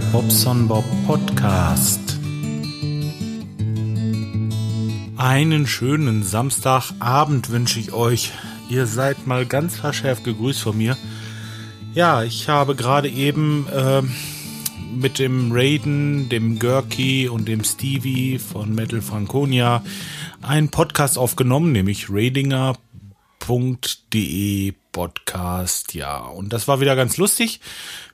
Bobson Bob Podcast. Einen schönen Samstagabend wünsche ich euch. Ihr seid mal ganz verschärft gegrüßt von mir. Ja, ich habe gerade eben äh, mit dem Raiden, dem Gurky und dem Stevie von Metal Franconia einen Podcast aufgenommen, nämlich radinger.de Podcast. Ja, und das war wieder ganz lustig.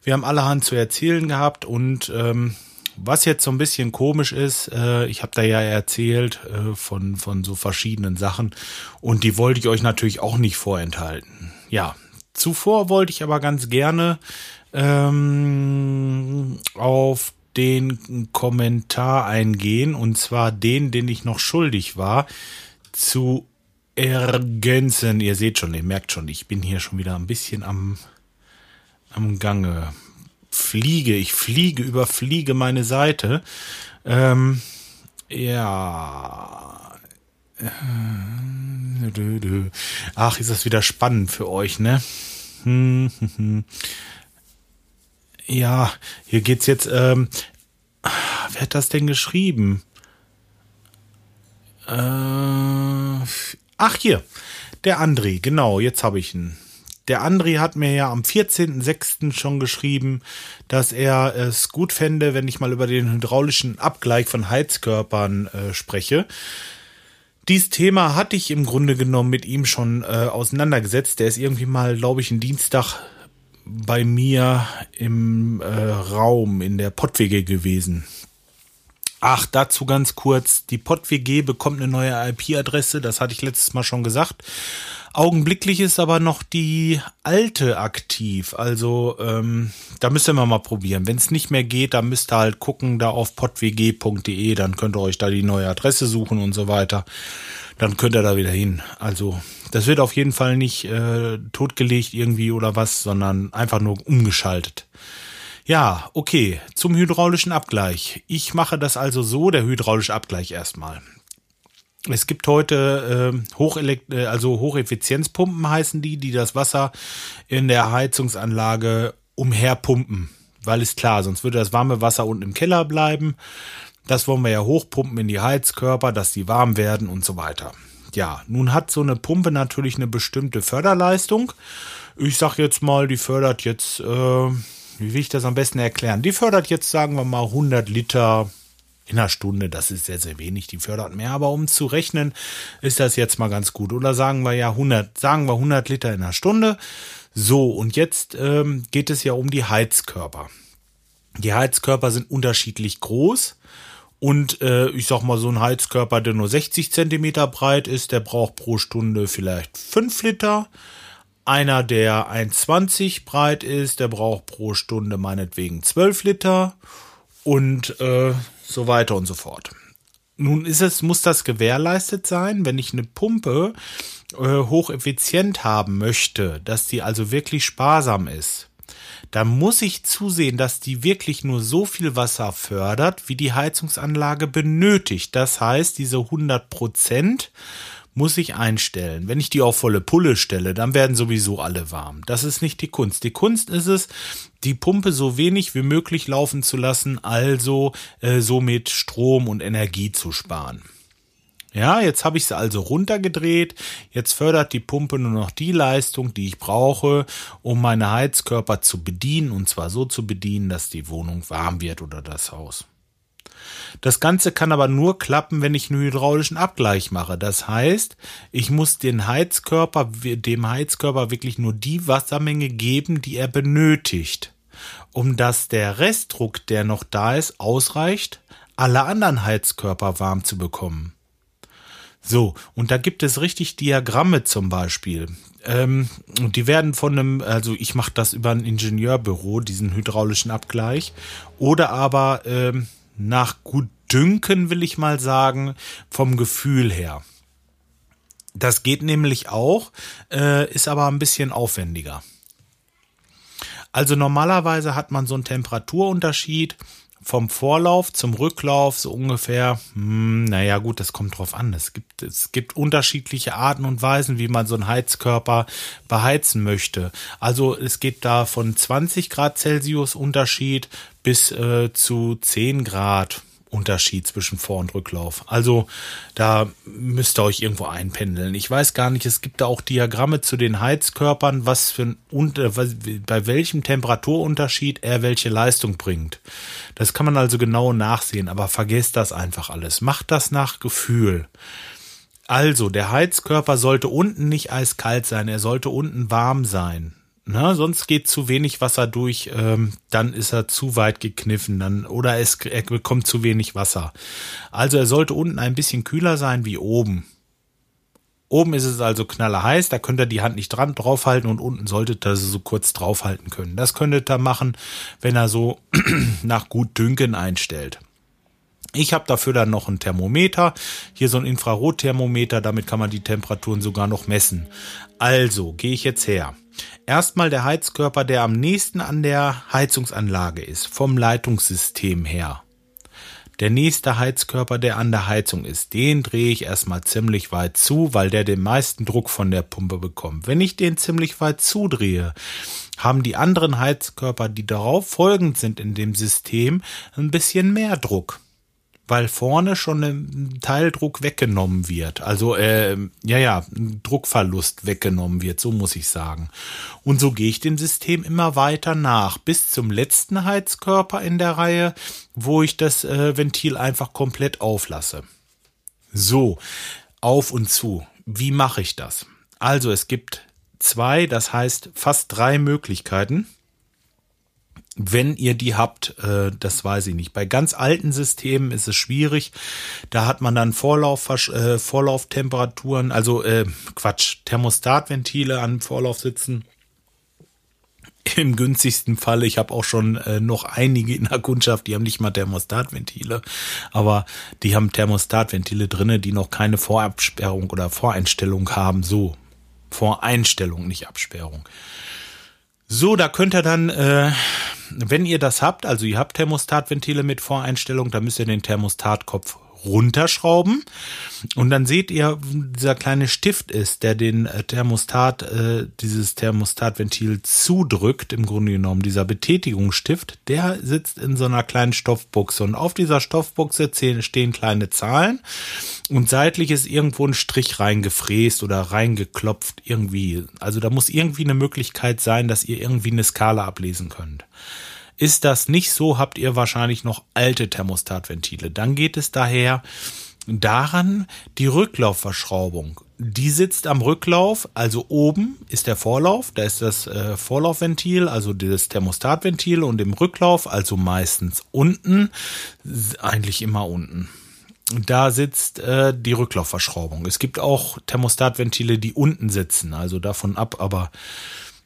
Wir haben allerhand zu erzählen gehabt und ähm, was jetzt so ein bisschen komisch ist, äh, ich habe da ja erzählt äh, von, von so verschiedenen Sachen und die wollte ich euch natürlich auch nicht vorenthalten. Ja, zuvor wollte ich aber ganz gerne ähm, auf den Kommentar eingehen und zwar den, den ich noch schuldig war zu ergänzen. Ihr seht schon, ihr merkt schon, ich bin hier schon wieder ein bisschen am, am Gange. Fliege, ich fliege, überfliege meine Seite. Ähm, ja. Ach, ist das wieder spannend für euch, ne? Ja, hier geht's jetzt. Ähm, wer hat das denn geschrieben? Äh, ach, hier. Der André, genau, jetzt habe ich ihn. Der André hat mir ja am 14.06. schon geschrieben, dass er es gut fände, wenn ich mal über den hydraulischen Abgleich von Heizkörpern äh, spreche. Dies Thema hatte ich im Grunde genommen mit ihm schon äh, auseinandergesetzt. Der ist irgendwie mal, glaube ich, einen Dienstag bei mir im äh, Raum in der PodWG gewesen. Ach, dazu ganz kurz. Die PodWG bekommt eine neue IP-Adresse, das hatte ich letztes Mal schon gesagt. Augenblicklich ist aber noch die alte aktiv. Also ähm, da müsst ihr mal probieren. Wenn es nicht mehr geht, dann müsst ihr halt gucken da auf podwg.de. Dann könnt ihr euch da die neue Adresse suchen und so weiter. Dann könnt ihr da wieder hin. Also das wird auf jeden Fall nicht äh, totgelegt irgendwie oder was, sondern einfach nur umgeschaltet. Ja, okay, zum hydraulischen Abgleich. Ich mache das also so, der hydraulische Abgleich erstmal. Es gibt heute äh, Hochelekt also Hocheffizienzpumpen heißen die, die das Wasser in der Heizungsanlage umherpumpen. Weil ist klar, sonst würde das warme Wasser unten im Keller bleiben. Das wollen wir ja hochpumpen in die Heizkörper, dass die warm werden und so weiter. Ja, nun hat so eine Pumpe natürlich eine bestimmte Förderleistung. Ich sag jetzt mal, die fördert jetzt, äh, wie will ich das am besten erklären? Die fördert jetzt, sagen wir mal, 100 Liter in einer Stunde. Das ist sehr, sehr wenig. Die fördert mehr. Aber um zu rechnen, ist das jetzt mal ganz gut. Oder sagen wir ja 100, sagen wir 100 Liter in einer Stunde. So, und jetzt ähm, geht es ja um die Heizkörper. Die Heizkörper sind unterschiedlich groß. Und äh, ich sag mal, so ein Heizkörper, der nur 60 Zentimeter breit ist, der braucht pro Stunde vielleicht 5 Liter. Einer, der 1,20 breit ist, der braucht pro Stunde meinetwegen 12 Liter. Und äh, so weiter und so fort. Nun ist es, muss das gewährleistet sein, wenn ich eine Pumpe äh, hocheffizient haben möchte, dass die also wirklich sparsam ist da muss ich zusehen, dass die wirklich nur so viel Wasser fördert, wie die Heizungsanlage benötigt. Das heißt, diese 100 Prozent muss ich einstellen. Wenn ich die auf volle Pulle stelle, dann werden sowieso alle warm. Das ist nicht die Kunst. Die Kunst ist es, die Pumpe so wenig wie möglich laufen zu lassen, also äh, somit Strom und Energie zu sparen. Ja, jetzt habe ich sie also runtergedreht. Jetzt fördert die Pumpe nur noch die Leistung, die ich brauche, um meine Heizkörper zu bedienen und zwar so zu bedienen, dass die Wohnung warm wird oder das Haus. Das Ganze kann aber nur klappen, wenn ich einen hydraulischen Abgleich mache. Das heißt, ich muss den Heizkörper, dem Heizkörper wirklich nur die Wassermenge geben, die er benötigt, um dass der Restdruck, der noch da ist, ausreicht, alle anderen Heizkörper warm zu bekommen. So, und da gibt es richtig Diagramme zum Beispiel. Ähm, und die werden von einem, also ich mache das über ein Ingenieurbüro, diesen hydraulischen Abgleich. Oder aber ähm, nach Gutdünken, will ich mal sagen, vom Gefühl her. Das geht nämlich auch, äh, ist aber ein bisschen aufwendiger. Also normalerweise hat man so einen Temperaturunterschied vom Vorlauf zum Rücklauf so ungefähr, hm, naja gut, das kommt drauf an. Es gibt, es gibt unterschiedliche Arten und Weisen, wie man so einen Heizkörper beheizen möchte. Also es geht da von 20 Grad Celsius Unterschied bis äh, zu 10 Grad Unterschied zwischen Vor- und Rücklauf. Also da müsst ihr euch irgendwo einpendeln. Ich weiß gar nicht, es gibt da auch Diagramme zu den Heizkörpern, was für ein unter, bei welchem Temperaturunterschied er welche Leistung bringt. Das kann man also genau nachsehen, aber vergesst das einfach alles. Macht das nach Gefühl. Also, der Heizkörper sollte unten nicht eiskalt sein, er sollte unten warm sein. Na, sonst geht zu wenig Wasser durch, ähm, dann ist er zu weit gekniffen, dann oder es er bekommt zu wenig Wasser. Also er sollte unten ein bisschen kühler sein wie oben. Oben ist es also knallerheiß, da könnt ihr die Hand nicht dran draufhalten und unten solltet ihr so kurz draufhalten können. Das könntet ihr machen, wenn er so nach gut Dünken einstellt. Ich habe dafür dann noch ein Thermometer, hier so ein Infrarotthermometer, damit kann man die Temperaturen sogar noch messen. Also gehe ich jetzt her. Erstmal der Heizkörper, der am nächsten an der Heizungsanlage ist, vom Leitungssystem her. Der nächste Heizkörper, der an der Heizung ist, den drehe ich erstmal ziemlich weit zu, weil der den meisten Druck von der Pumpe bekommt. Wenn ich den ziemlich weit zudrehe, haben die anderen Heizkörper, die darauf folgend sind in dem System, ein bisschen mehr Druck weil vorne schon ein Teildruck weggenommen wird. Also, äh, ja, ja, Druckverlust weggenommen wird, so muss ich sagen. Und so gehe ich dem System immer weiter nach, bis zum letzten Heizkörper in der Reihe, wo ich das äh, Ventil einfach komplett auflasse. So, auf und zu. Wie mache ich das? Also, es gibt zwei, das heißt fast drei Möglichkeiten wenn ihr die habt, äh, das weiß ich nicht. Bei ganz alten Systemen ist es schwierig. Da hat man dann Vorlauf, äh, Vorlauftemperaturen, also äh, Quatsch, Thermostatventile an Vorlauf sitzen. Im günstigsten Fall, ich habe auch schon äh, noch einige in der Kundschaft, die haben nicht mal Thermostatventile, aber die haben Thermostatventile drinne, die noch keine Vorabsperrung oder Voreinstellung haben. So, Voreinstellung, nicht Absperrung. So, da könnt ihr dann, äh, wenn ihr das habt, also ihr habt Thermostatventile mit Voreinstellung, dann müsst ihr den Thermostatkopf runterschrauben und dann seht ihr, dieser kleine Stift ist, der den äh, Thermostat, äh, dieses Thermostatventil zudrückt, im Grunde genommen, dieser Betätigungsstift, der sitzt in so einer kleinen Stoffbuchse und auf dieser Stoffbuchse stehen kleine Zahlen und seitlich ist irgendwo ein Strich reingefräst oder reingeklopft irgendwie. Also da muss irgendwie eine Möglichkeit sein, dass ihr irgendwie eine Skala ablesen könnt. Ist das nicht so, habt ihr wahrscheinlich noch alte Thermostatventile. Dann geht es daher daran, die Rücklaufverschraubung. Die sitzt am Rücklauf, also oben ist der Vorlauf, da ist das äh, Vorlaufventil, also das Thermostatventil und im Rücklauf, also meistens unten, eigentlich immer unten. Da sitzt äh, die Rücklaufverschraubung. Es gibt auch Thermostatventile, die unten sitzen, also davon ab, aber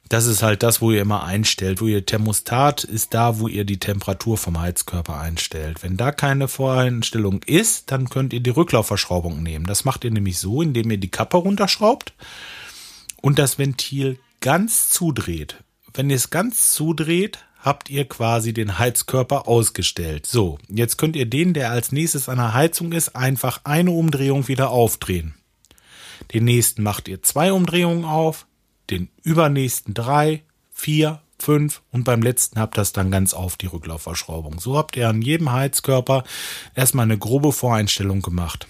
das ist halt das, wo ihr immer einstellt, wo ihr Thermostat ist da, wo ihr die Temperatur vom Heizkörper einstellt. Wenn da keine Voreinstellung ist, dann könnt ihr die Rücklaufverschraubung nehmen. Das macht ihr nämlich so, indem ihr die Kappe runterschraubt und das Ventil ganz zudreht. Wenn ihr es ganz zudreht, habt ihr quasi den Heizkörper ausgestellt. So, jetzt könnt ihr den, der als nächstes an der Heizung ist, einfach eine Umdrehung wieder aufdrehen. Den nächsten macht ihr zwei Umdrehungen auf, den übernächsten drei, vier, fünf und beim letzten habt ihr das dann ganz auf die Rücklaufverschraubung. So habt ihr an jedem Heizkörper erstmal eine grobe Voreinstellung gemacht.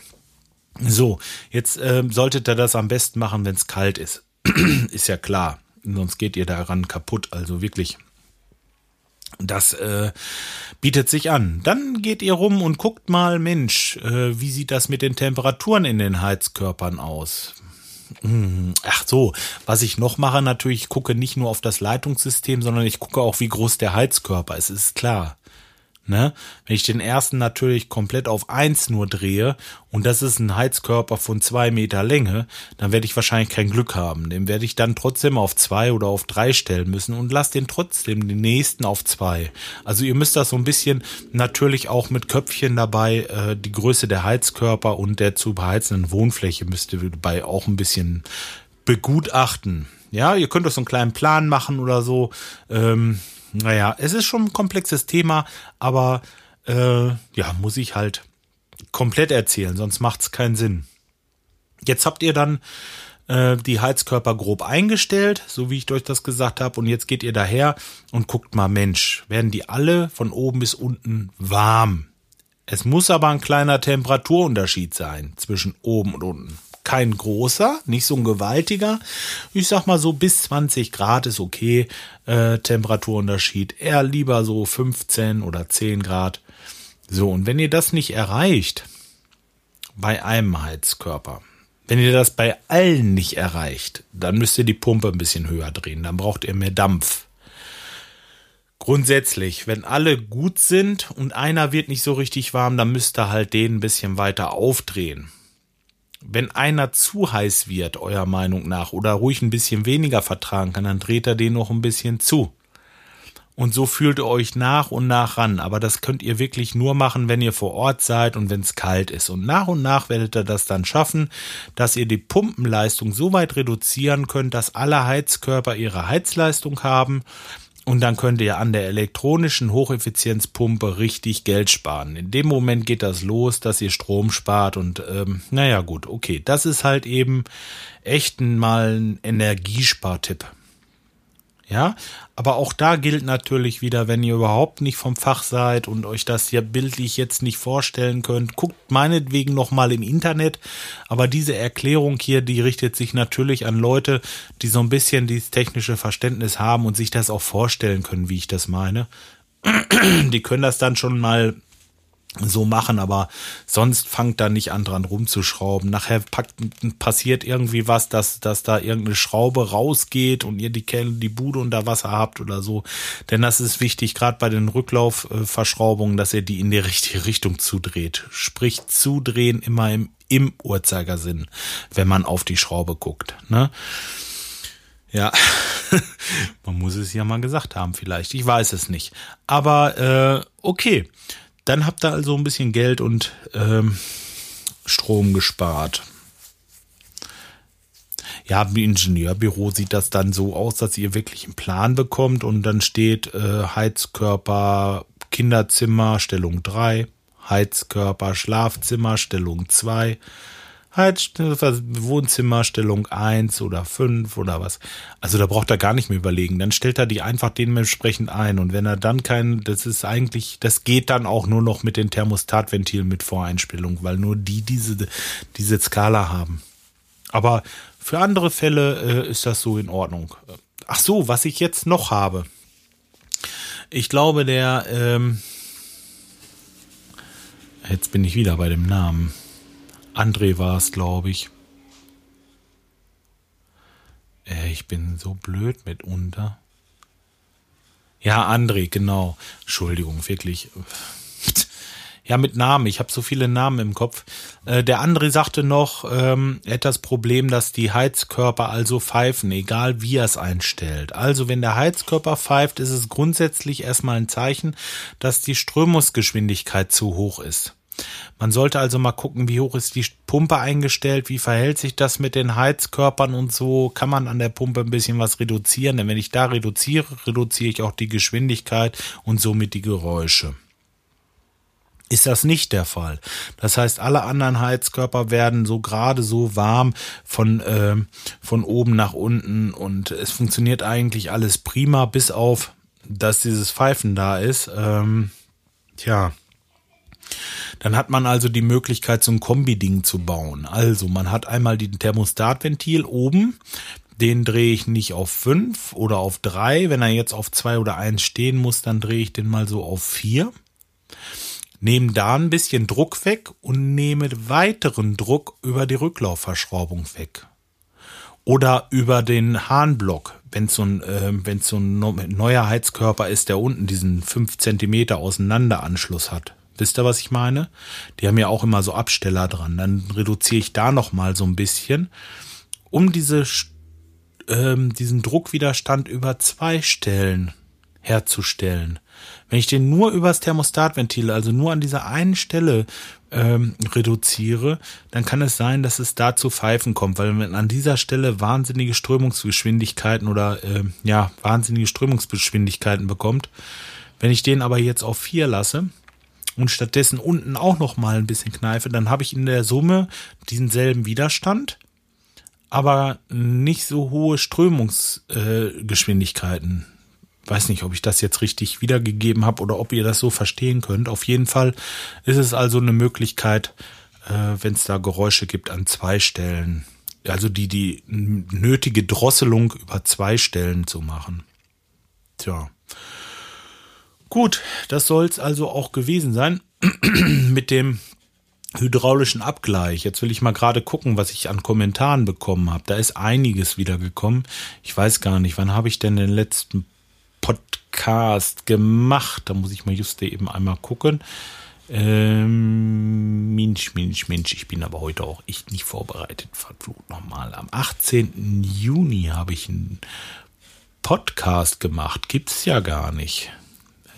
So, jetzt äh, solltet ihr das am besten machen, wenn es kalt ist. ist ja klar. Sonst geht ihr daran kaputt. Also wirklich. Das äh, bietet sich an. Dann geht ihr rum und guckt mal, Mensch, äh, wie sieht das mit den Temperaturen in den Heizkörpern aus? Hm, ach so, was ich noch mache, natürlich, ich gucke nicht nur auf das Leitungssystem, sondern ich gucke auch, wie groß der Heizkörper ist, ist klar. Ne? Wenn ich den ersten natürlich komplett auf eins nur drehe und das ist ein Heizkörper von zwei Meter Länge, dann werde ich wahrscheinlich kein Glück haben. Den werde ich dann trotzdem auf zwei oder auf drei stellen müssen und lasse den trotzdem den nächsten auf zwei. Also ihr müsst das so ein bisschen natürlich auch mit Köpfchen dabei, äh, die Größe der Heizkörper und der zu beheizenden Wohnfläche müsst ihr dabei auch ein bisschen begutachten. Ja, ihr könnt euch so einen kleinen Plan machen oder so. Ähm, naja, es ist schon ein komplexes Thema, aber äh, ja, muss ich halt komplett erzählen, sonst macht's keinen Sinn. Jetzt habt ihr dann äh, die Heizkörper grob eingestellt, so wie ich euch das gesagt habe, und jetzt geht ihr daher und guckt mal, Mensch, werden die alle von oben bis unten warm? Es muss aber ein kleiner Temperaturunterschied sein zwischen oben und unten. Kein großer, nicht so ein gewaltiger. Ich sag mal so bis 20 Grad ist okay. Äh, Temperaturunterschied eher lieber so 15 oder 10 Grad. So, und wenn ihr das nicht erreicht bei einem Heizkörper, wenn ihr das bei allen nicht erreicht, dann müsst ihr die Pumpe ein bisschen höher drehen, dann braucht ihr mehr Dampf. Grundsätzlich, wenn alle gut sind und einer wird nicht so richtig warm, dann müsst ihr halt den ein bisschen weiter aufdrehen. Wenn einer zu heiß wird, eurer Meinung nach, oder ruhig ein bisschen weniger vertragen kann, dann dreht er den noch ein bisschen zu. Und so fühlt ihr euch nach und nach ran. Aber das könnt ihr wirklich nur machen, wenn ihr vor Ort seid und wenn es kalt ist. Und nach und nach werdet ihr das dann schaffen, dass ihr die Pumpenleistung so weit reduzieren könnt, dass alle Heizkörper ihre Heizleistung haben. Und dann könnt ihr an der elektronischen Hocheffizienzpumpe richtig Geld sparen. In dem Moment geht das los, dass ihr Strom spart und ähm, naja gut, okay. Das ist halt eben echt mal ein Energiespartipp. Ja, aber auch da gilt natürlich wieder, wenn ihr überhaupt nicht vom Fach seid und euch das hier bildlich jetzt nicht vorstellen könnt, guckt meinetwegen nochmal im Internet. Aber diese Erklärung hier, die richtet sich natürlich an Leute, die so ein bisschen dieses technische Verständnis haben und sich das auch vorstellen können, wie ich das meine. Die können das dann schon mal so machen, aber sonst fangt da nicht an dran rumzuschrauben. Nachher packt, passiert irgendwie was, dass, dass da irgendeine Schraube rausgeht und ihr die, die Bude unter Wasser habt oder so. Denn das ist wichtig, gerade bei den Rücklaufverschraubungen, dass ihr die in die richtige Richtung zudreht. Sprich, zudrehen immer im, im Uhrzeigersinn, wenn man auf die Schraube guckt. Ne? Ja, man muss es ja mal gesagt haben vielleicht. Ich weiß es nicht. Aber äh, okay. Dann habt ihr also ein bisschen Geld und ähm, Strom gespart. Ja, im Ingenieurbüro sieht das dann so aus, dass ihr wirklich einen Plan bekommt und dann steht äh, Heizkörper, Kinderzimmer, Stellung 3, Heizkörper, Schlafzimmer, Stellung 2, halt Wohnzimmerstellung 1 oder 5 oder was. Also da braucht er gar nicht mehr überlegen. Dann stellt er die einfach dementsprechend ein. Und wenn er dann kein, das ist eigentlich, das geht dann auch nur noch mit den Thermostatventilen mit Voreinstellung, weil nur die diese, diese Skala haben. Aber für andere Fälle äh, ist das so in Ordnung. Ach so, was ich jetzt noch habe. Ich glaube, der, ähm, jetzt bin ich wieder bei dem Namen. André war es, glaube ich. Äh, ich bin so blöd mitunter. Ja, André, genau. Entschuldigung, wirklich. Ja, mit Namen. Ich habe so viele Namen im Kopf. Äh, der André sagte noch, ähm, er hat das Problem, dass die Heizkörper also pfeifen, egal wie er es einstellt. Also wenn der Heizkörper pfeift, ist es grundsätzlich erstmal ein Zeichen, dass die Strömungsgeschwindigkeit zu hoch ist. Man sollte also mal gucken, wie hoch ist die Pumpe eingestellt, wie verhält sich das mit den Heizkörpern und so. Kann man an der Pumpe ein bisschen was reduzieren? Denn wenn ich da reduziere, reduziere ich auch die Geschwindigkeit und somit die Geräusche. Ist das nicht der Fall? Das heißt, alle anderen Heizkörper werden so gerade so warm von, äh, von oben nach unten und es funktioniert eigentlich alles prima, bis auf, dass dieses Pfeifen da ist. Ähm, tja, dann hat man also die Möglichkeit, so ein Kombi-Ding zu bauen. Also man hat einmal den Thermostatventil oben, den drehe ich nicht auf fünf oder auf drei. Wenn er jetzt auf zwei oder eins stehen muss, dann drehe ich den mal so auf vier. Nehme da ein bisschen Druck weg und nehme weiteren Druck über die Rücklaufverschraubung weg. Oder über den Harnblock, wenn so ein, äh, wenn so ein neuer Heizkörper ist, der unten diesen fünf Zentimeter Auseinanderanschluss hat. Wisst ihr, was ich meine? Die haben ja auch immer so Absteller dran. Dann reduziere ich da noch mal so ein bisschen, um diese, ähm, diesen Druckwiderstand über zwei Stellen herzustellen. Wenn ich den nur übers Thermostatventil, also nur an dieser einen Stelle ähm, reduziere, dann kann es sein, dass es da zu Pfeifen kommt, weil man an dieser Stelle wahnsinnige Strömungsgeschwindigkeiten oder äh, ja wahnsinnige Strömungsgeschwindigkeiten bekommt. Wenn ich den aber jetzt auf vier lasse, und stattdessen unten auch noch mal ein bisschen kneife, dann habe ich in der Summe diesen selben Widerstand, aber nicht so hohe Strömungsgeschwindigkeiten. Äh, Weiß nicht, ob ich das jetzt richtig wiedergegeben habe oder ob ihr das so verstehen könnt. Auf jeden Fall ist es also eine Möglichkeit, äh, wenn es da Geräusche gibt an zwei Stellen, also die die nötige Drosselung über zwei Stellen zu machen. Tja. Gut, das soll es also auch gewesen sein mit dem hydraulischen Abgleich. Jetzt will ich mal gerade gucken, was ich an Kommentaren bekommen habe. Da ist einiges wieder gekommen. Ich weiß gar nicht, wann habe ich denn den letzten Podcast gemacht? Da muss ich mal just eben einmal gucken. Ähm, Mensch, Mensch, Mensch, ich bin aber heute auch echt nicht vorbereitet. Verflucht nochmal. Am 18. Juni habe ich einen Podcast gemacht. Gibt's ja gar nicht.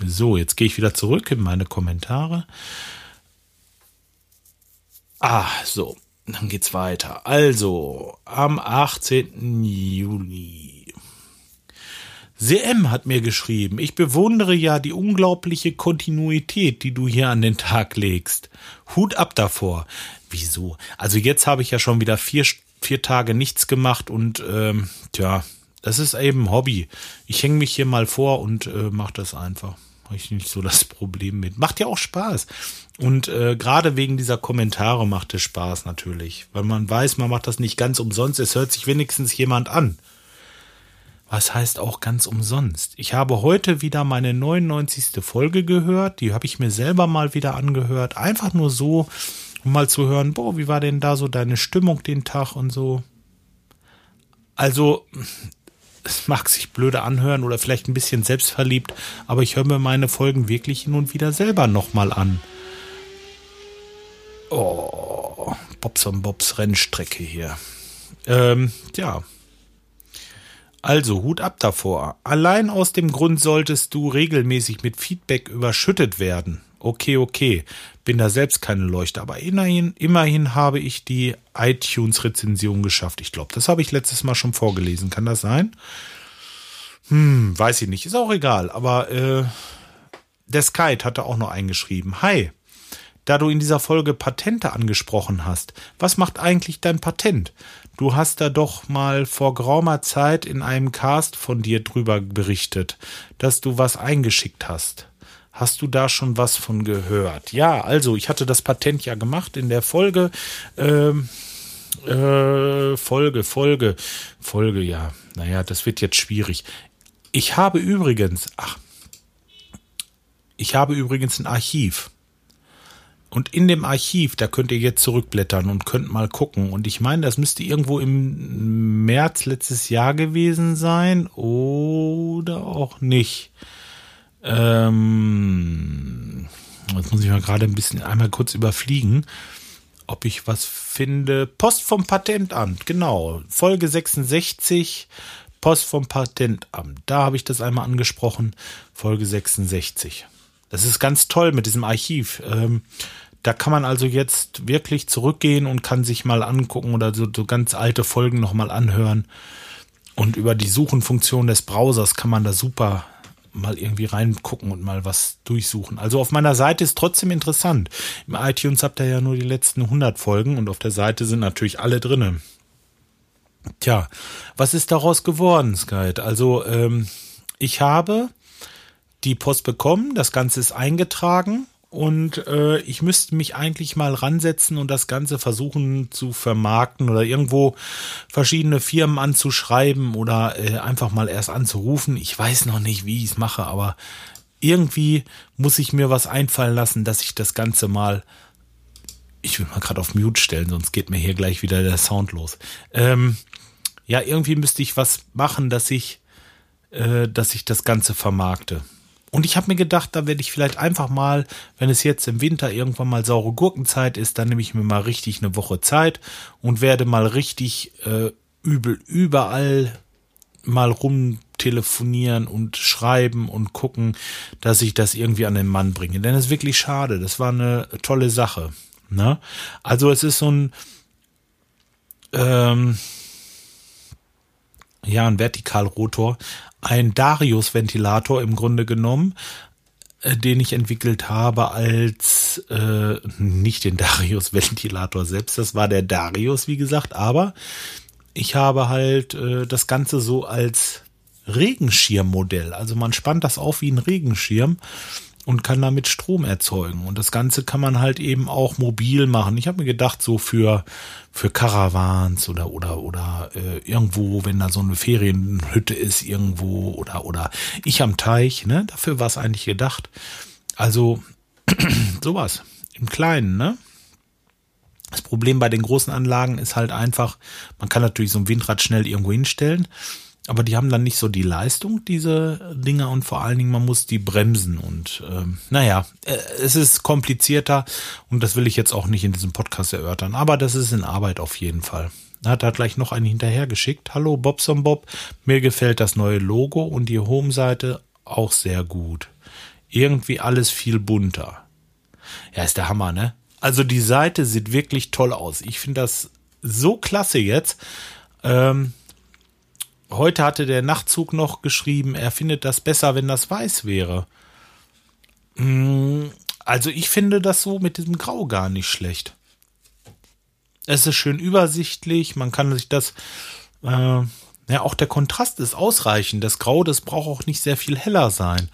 So, jetzt gehe ich wieder zurück in meine Kommentare. Ah, so, dann geht's weiter. Also, am 18. Juli. CM hat mir geschrieben, ich bewundere ja die unglaubliche Kontinuität, die du hier an den Tag legst. Hut ab davor. Wieso? Also jetzt habe ich ja schon wieder vier, vier Tage nichts gemacht und ähm, tja, das ist eben Hobby. Ich hänge mich hier mal vor und äh, mache das einfach habe ich nicht so das Problem mit. Macht ja auch Spaß. Und äh, gerade wegen dieser Kommentare macht es Spaß natürlich. Weil man weiß, man macht das nicht ganz umsonst. Es hört sich wenigstens jemand an. Was heißt auch ganz umsonst? Ich habe heute wieder meine 99. Folge gehört. Die habe ich mir selber mal wieder angehört. Einfach nur so, um mal zu hören, boah, wie war denn da so deine Stimmung den Tag und so. Also, es mag sich blöde anhören oder vielleicht ein bisschen selbstverliebt, aber ich höre mir meine Folgen wirklich hin und wieder selber nochmal an. Oh, Bobs und Bobs Rennstrecke hier. Ähm, ja. Also, Hut ab davor. Allein aus dem Grund solltest du regelmäßig mit Feedback überschüttet werden okay, okay, bin da selbst keine Leuchte, aber immerhin, immerhin habe ich die iTunes-Rezension geschafft. Ich glaube, das habe ich letztes Mal schon vorgelesen. Kann das sein? Hm, weiß ich nicht. Ist auch egal. Aber äh, der Skype hatte auch noch eingeschrieben. Hi, da du in dieser Folge Patente angesprochen hast, was macht eigentlich dein Patent? Du hast da doch mal vor geraumer Zeit in einem Cast von dir drüber berichtet, dass du was eingeschickt hast. Hast du da schon was von gehört? Ja, also ich hatte das Patent ja gemacht in der Folge. Ähm, äh, Folge, Folge, Folge, ja. Naja, das wird jetzt schwierig. Ich habe übrigens, ach, ich habe übrigens ein Archiv. Und in dem Archiv, da könnt ihr jetzt zurückblättern und könnt mal gucken. Und ich meine, das müsste irgendwo im März letztes Jahr gewesen sein oder auch nicht. Ähm, jetzt muss ich mal gerade ein bisschen einmal kurz überfliegen, ob ich was finde. Post vom Patentamt, genau. Folge 66, Post vom Patentamt. Da habe ich das einmal angesprochen. Folge 66. Das ist ganz toll mit diesem Archiv. Ähm, da kann man also jetzt wirklich zurückgehen und kann sich mal angucken oder so, so ganz alte Folgen nochmal anhören. Und über die Suchenfunktion des Browsers kann man da super mal irgendwie reingucken und mal was durchsuchen. Also auf meiner Seite ist trotzdem interessant. Im iTunes habt ihr ja nur die letzten 100 Folgen und auf der Seite sind natürlich alle drinnen. Tja, was ist daraus geworden, Skype? Also ähm, ich habe die Post bekommen, das Ganze ist eingetragen und äh, ich müsste mich eigentlich mal ransetzen und das Ganze versuchen zu vermarkten oder irgendwo verschiedene Firmen anzuschreiben oder äh, einfach mal erst anzurufen. Ich weiß noch nicht, wie ich es mache, aber irgendwie muss ich mir was einfallen lassen, dass ich das Ganze mal. Ich will mal gerade auf Mute stellen, sonst geht mir hier gleich wieder der Sound los. Ähm, ja, irgendwie müsste ich was machen, dass ich, äh, dass ich das Ganze vermarkte. Und ich habe mir gedacht, da werde ich vielleicht einfach mal, wenn es jetzt im Winter irgendwann mal saure Gurkenzeit ist, dann nehme ich mir mal richtig eine Woche Zeit und werde mal richtig äh, übel überall mal rumtelefonieren und schreiben und gucken, dass ich das irgendwie an den Mann bringe. Denn es ist wirklich schade. Das war eine tolle Sache. Ne? Also es ist so ein ähm, ja, ein Vertikalrotor, ein Darius-Ventilator im Grunde genommen. äh, den ich entwickelt habe als äh, nicht den Darius Ventilator selbst, das war der Darius, wie gesagt, aber ich habe halt äh, das Ganze so als Regenschirmmodell. Also man spannt das auf wie ein Regenschirm und kann damit Strom erzeugen. Und das Ganze kann man halt eben auch mobil machen. Ich habe mir gedacht, so für, für Caravans oder, oder, oder äh, irgendwo, wenn da so eine Ferienhütte ist, irgendwo oder, oder ich am Teich, ne? Dafür war es eigentlich gedacht. Also sowas im Kleinen, ne? Das Problem bei den großen Anlagen ist halt einfach, man kann natürlich so ein Windrad schnell irgendwo hinstellen, aber die haben dann nicht so die Leistung, diese Dinger, und vor allen Dingen, man muss die bremsen. Und ähm, naja, äh, es ist komplizierter und das will ich jetzt auch nicht in diesem Podcast erörtern, aber das ist in Arbeit auf jeden Fall. Da hat er gleich noch einen hinterhergeschickt. Hallo Bobson Bob, mir gefällt das neue Logo und die Home-Seite auch sehr gut. Irgendwie alles viel bunter. Ja, ist der Hammer, ne? Also die Seite sieht wirklich toll aus. Ich finde das so klasse jetzt. Ähm, heute hatte der Nachtzug noch geschrieben, er findet das besser, wenn das weiß wäre. Mm, also ich finde das so mit diesem Grau gar nicht schlecht. Es ist schön übersichtlich, man kann sich das, äh, ja, auch der Kontrast ist ausreichend. Das Grau, das braucht auch nicht sehr viel heller sein.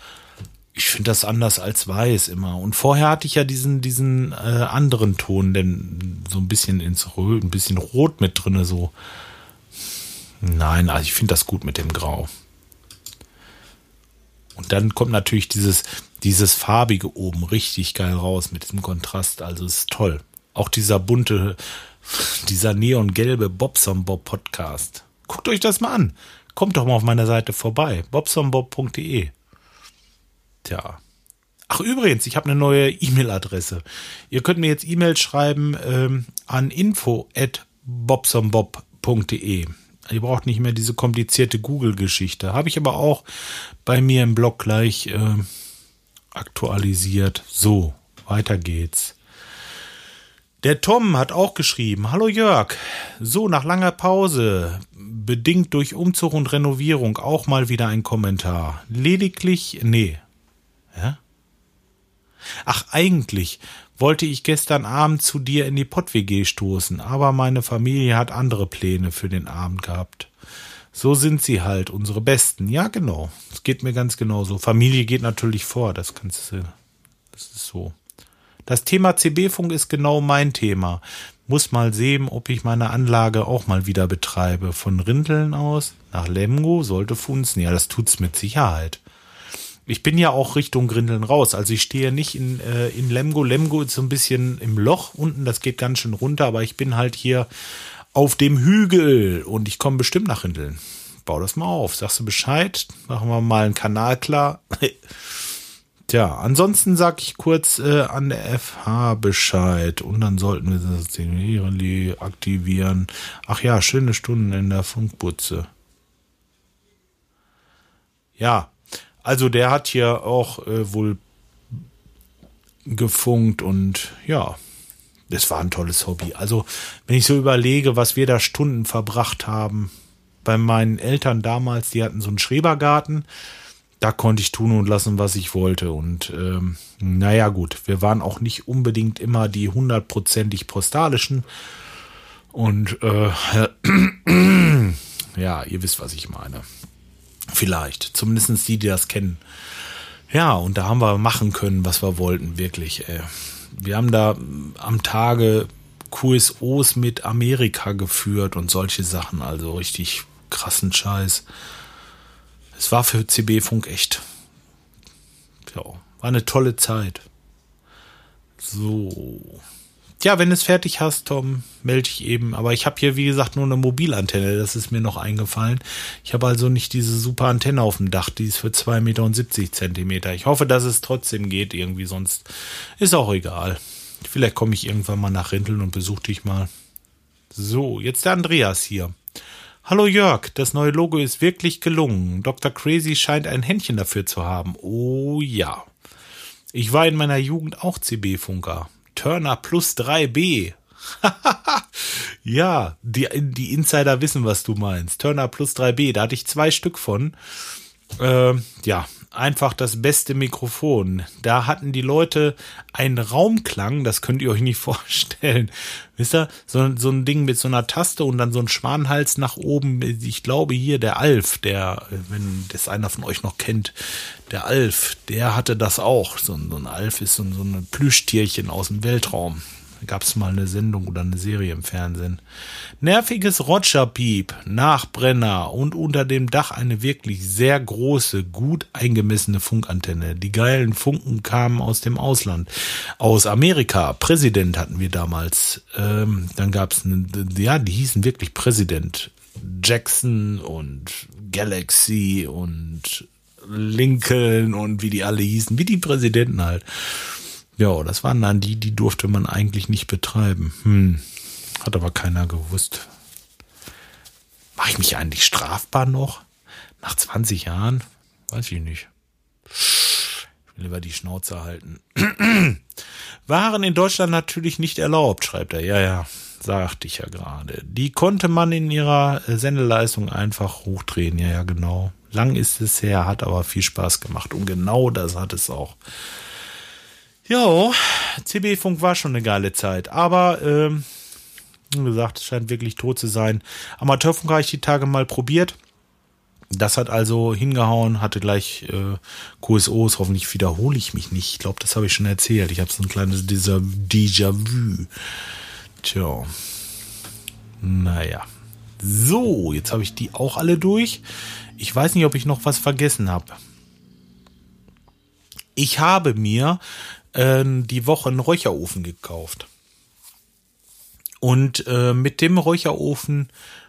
Ich finde das anders als weiß immer. Und vorher hatte ich ja diesen, diesen äh, anderen Ton, denn so ein bisschen ins Rot, ein bisschen Rot mit drinne, so Nein, also ich finde das gut mit dem Grau. Und dann kommt natürlich dieses, dieses farbige oben richtig geil raus mit diesem Kontrast. Also ist toll. Auch dieser bunte, dieser neongelbe Bobson Bob Podcast. Guckt euch das mal an. Kommt doch mal auf meiner Seite vorbei. bobsonbob.de. Tja. Ach übrigens, ich habe eine neue E-Mail-Adresse. Ihr könnt mir jetzt E-Mail schreiben ähm, an info at bobsonbob.de. Ihr braucht nicht mehr diese komplizierte Google-Geschichte. Habe ich aber auch bei mir im Blog gleich äh, aktualisiert. So, weiter geht's. Der Tom hat auch geschrieben, Hallo Jörg, so nach langer Pause, bedingt durch Umzug und Renovierung, auch mal wieder ein Kommentar. Lediglich, nee. Ja? Ach, eigentlich wollte ich gestern Abend zu dir in die Pott-WG stoßen, aber meine Familie hat andere Pläne für den Abend gehabt. So sind sie halt, unsere Besten. Ja, genau. Es geht mir ganz genauso. Familie geht natürlich vor, das kannst du, das ist so. Das Thema CB-Funk ist genau mein Thema. Muss mal sehen, ob ich meine Anlage auch mal wieder betreibe. Von Rinteln aus nach Lemgo sollte funzen. Ja, das tut's mit Sicherheit. Ich bin ja auch Richtung Grindeln raus. Also ich stehe nicht in, äh, in Lemgo. Lemgo ist so ein bisschen im Loch unten, das geht ganz schön runter, aber ich bin halt hier auf dem Hügel und ich komme bestimmt nach Rindeln. Bau das mal auf. Sagst du Bescheid? Machen wir mal einen Kanal klar. Tja, ansonsten sag ich kurz äh, an der FH Bescheid und dann sollten wir das aktivieren. Ach ja, schöne Stunden in der Funkbutze. Ja, also der hat hier auch äh, wohl gefunkt und ja, das war ein tolles Hobby. Also wenn ich so überlege, was wir da Stunden verbracht haben, bei meinen Eltern damals, die hatten so einen Schrebergarten, da konnte ich tun und lassen, was ich wollte. Und ähm, naja gut, wir waren auch nicht unbedingt immer die hundertprozentig postalischen. Und äh, ja, ihr wisst, was ich meine. Vielleicht. Zumindest die, die das kennen. Ja, und da haben wir machen können, was wir wollten, wirklich. Ey. Wir haben da am Tage QSOs mit Amerika geführt und solche Sachen, also richtig krassen Scheiß. Es war für CB-Funk echt. Ja, war eine tolle Zeit. So. Ja, wenn du es fertig hast, Tom, melde ich eben. Aber ich habe hier, wie gesagt, nur eine Mobilantenne. Das ist mir noch eingefallen. Ich habe also nicht diese super Antenne auf dem Dach. Die ist für 2,70 Meter Zentimeter. Ich hoffe, dass es trotzdem geht irgendwie. Sonst ist auch egal. Vielleicht komme ich irgendwann mal nach Rinteln und besuche dich mal. So, jetzt der Andreas hier. Hallo Jörg, das neue Logo ist wirklich gelungen. Dr. Crazy scheint ein Händchen dafür zu haben. Oh ja. Ich war in meiner Jugend auch CB-Funker. Turner Plus 3B. ja, die, die Insider wissen, was du meinst. Turner Plus 3B, da hatte ich zwei Stück von. Äh, ja, einfach das beste Mikrofon. Da hatten die Leute einen Raumklang, das könnt ihr euch nicht vorstellen. Wisst ihr, so, so ein Ding mit so einer Taste und dann so ein Schwanenhals nach oben. Ich glaube hier der Alf, der, wenn das einer von euch noch kennt, der Alf, der hatte das auch. So, so ein Alf ist so, so ein Plüschtierchen aus dem Weltraum gab es mal eine Sendung oder eine Serie im Fernsehen. Nerviges Rogerpiep, Nachbrenner und unter dem Dach eine wirklich sehr große, gut eingemessene Funkantenne. Die geilen Funken kamen aus dem Ausland. Aus Amerika. Präsident hatten wir damals. Ähm, dann gab es, ja, die hießen wirklich Präsident. Jackson und Galaxy und Lincoln und wie die alle hießen, wie die Präsidenten halt. Ja, das waren dann die, die durfte man eigentlich nicht betreiben. Hm. Hat aber keiner gewusst. Mache ich mich eigentlich strafbar noch? Nach 20 Jahren? Weiß ich nicht. Ich will lieber die Schnauze halten. Waren in Deutschland natürlich nicht erlaubt, schreibt er. Ja, ja, sagte ich ja gerade. Die konnte man in ihrer Sendeleistung einfach hochdrehen. Ja, ja, genau. Lang ist es her, hat aber viel Spaß gemacht. Und genau das hat es auch. Ja, CB-Funk war schon eine geile Zeit, aber ähm, wie gesagt, es scheint wirklich tot zu sein. Amateurfunk habe ich die Tage mal probiert. Das hat also hingehauen, hatte gleich äh, QSOs. Hoffentlich wiederhole ich mich nicht. Ich glaube, das habe ich schon erzählt. Ich habe so ein kleines Déjà-vu. Tja. Naja. So, jetzt habe ich die auch alle durch. Ich weiß nicht, ob ich noch was vergessen habe. Ich habe mir äh, die Woche einen Räucherofen gekauft. Und äh, mit dem Räucherofen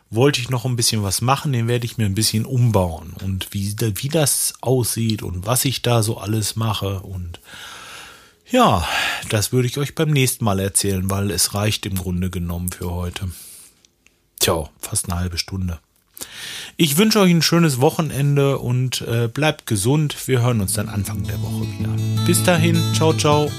wollte ich noch ein bisschen was machen, den werde ich mir ein bisschen umbauen und wie, wie das aussieht und was ich da so alles mache und ja, das würde ich euch beim nächsten Mal erzählen, weil es reicht im Grunde genommen für heute. Tja, fast eine halbe Stunde. Ich wünsche euch ein schönes Wochenende und äh, bleibt gesund. Wir hören uns dann Anfang der Woche wieder. Bis dahin, ciao, ciao.